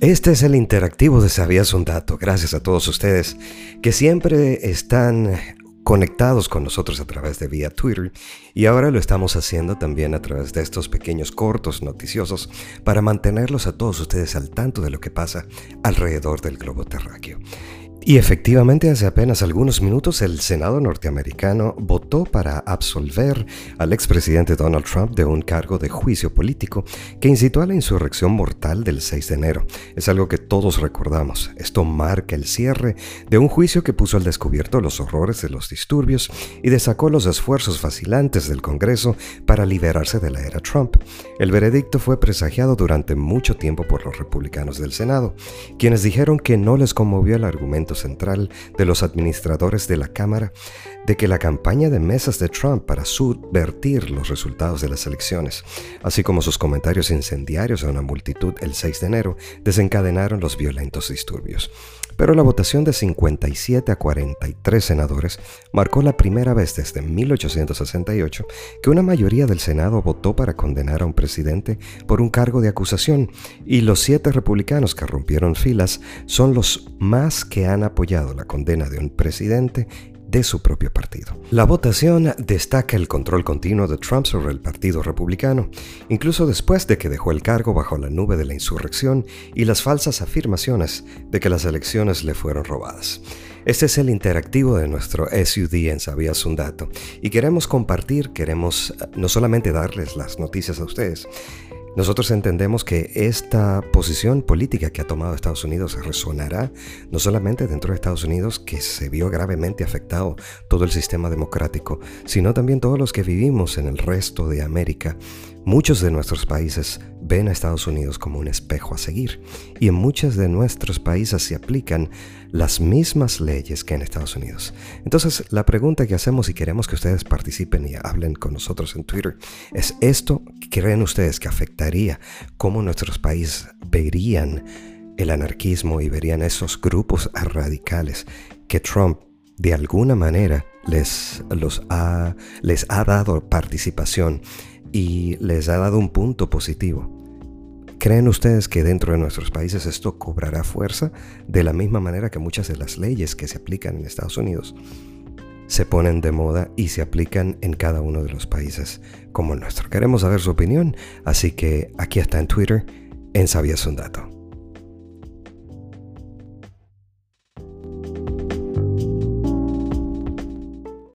Este es el interactivo de Sabías un Dato. Gracias a todos ustedes que siempre están conectados con nosotros a través de vía Twitter y ahora lo estamos haciendo también a través de estos pequeños cortos noticiosos para mantenerlos a todos ustedes al tanto de lo que pasa alrededor del globo terráqueo. Y efectivamente, hace apenas algunos minutos el Senado norteamericano votó para absolver al expresidente Donald Trump de un cargo de juicio político que incitó a la insurrección mortal del 6 de enero. Es algo que todos recordamos. Esto marca el cierre de un juicio que puso al descubierto los horrores de los disturbios y desacó los esfuerzos vacilantes del Congreso para liberarse de la era Trump. El veredicto fue presagiado durante mucho tiempo por los republicanos del Senado, quienes dijeron que no les conmovió el argumento central de los administradores de la Cámara de que la campaña de mesas de Trump para subvertir los resultados de las elecciones, así como sus comentarios incendiarios a una multitud el 6 de enero, desencadenaron los violentos disturbios. Pero la votación de 57 a 43 senadores marcó la primera vez desde 1868 que una mayoría del Senado votó para condenar a un presidente por un cargo de acusación, y los siete republicanos que rompieron filas son los más que han apoyado la condena de un presidente de su propio partido. La votación destaca el control continuo de Trump sobre el Partido Republicano, incluso después de que dejó el cargo bajo la nube de la insurrección y las falsas afirmaciones de que las elecciones le fueron robadas. Este es el interactivo de nuestro SUD en Sabías un Dato y queremos compartir, queremos eh, no solamente darles las noticias a ustedes, nosotros entendemos que esta posición política que ha tomado Estados Unidos resonará no solamente dentro de Estados Unidos, que se vio gravemente afectado todo el sistema democrático, sino también todos los que vivimos en el resto de América. Muchos de nuestros países ven a Estados Unidos como un espejo a seguir y en muchos de nuestros países se aplican las mismas leyes que en Estados Unidos. Entonces, la pregunta que hacemos y queremos que ustedes participen y hablen con nosotros en Twitter es esto, ¿creen ustedes que afectaría cómo nuestros países verían el anarquismo y verían esos grupos radicales que Trump de alguna manera les, los ha, les ha dado participación y les ha dado un punto positivo? ¿Creen ustedes que dentro de nuestros países esto cobrará fuerza de la misma manera que muchas de las leyes que se aplican en Estados Unidos se ponen de moda y se aplican en cada uno de los países como el nuestro? Queremos saber su opinión, así que aquí está en Twitter, en Sabías un Dato.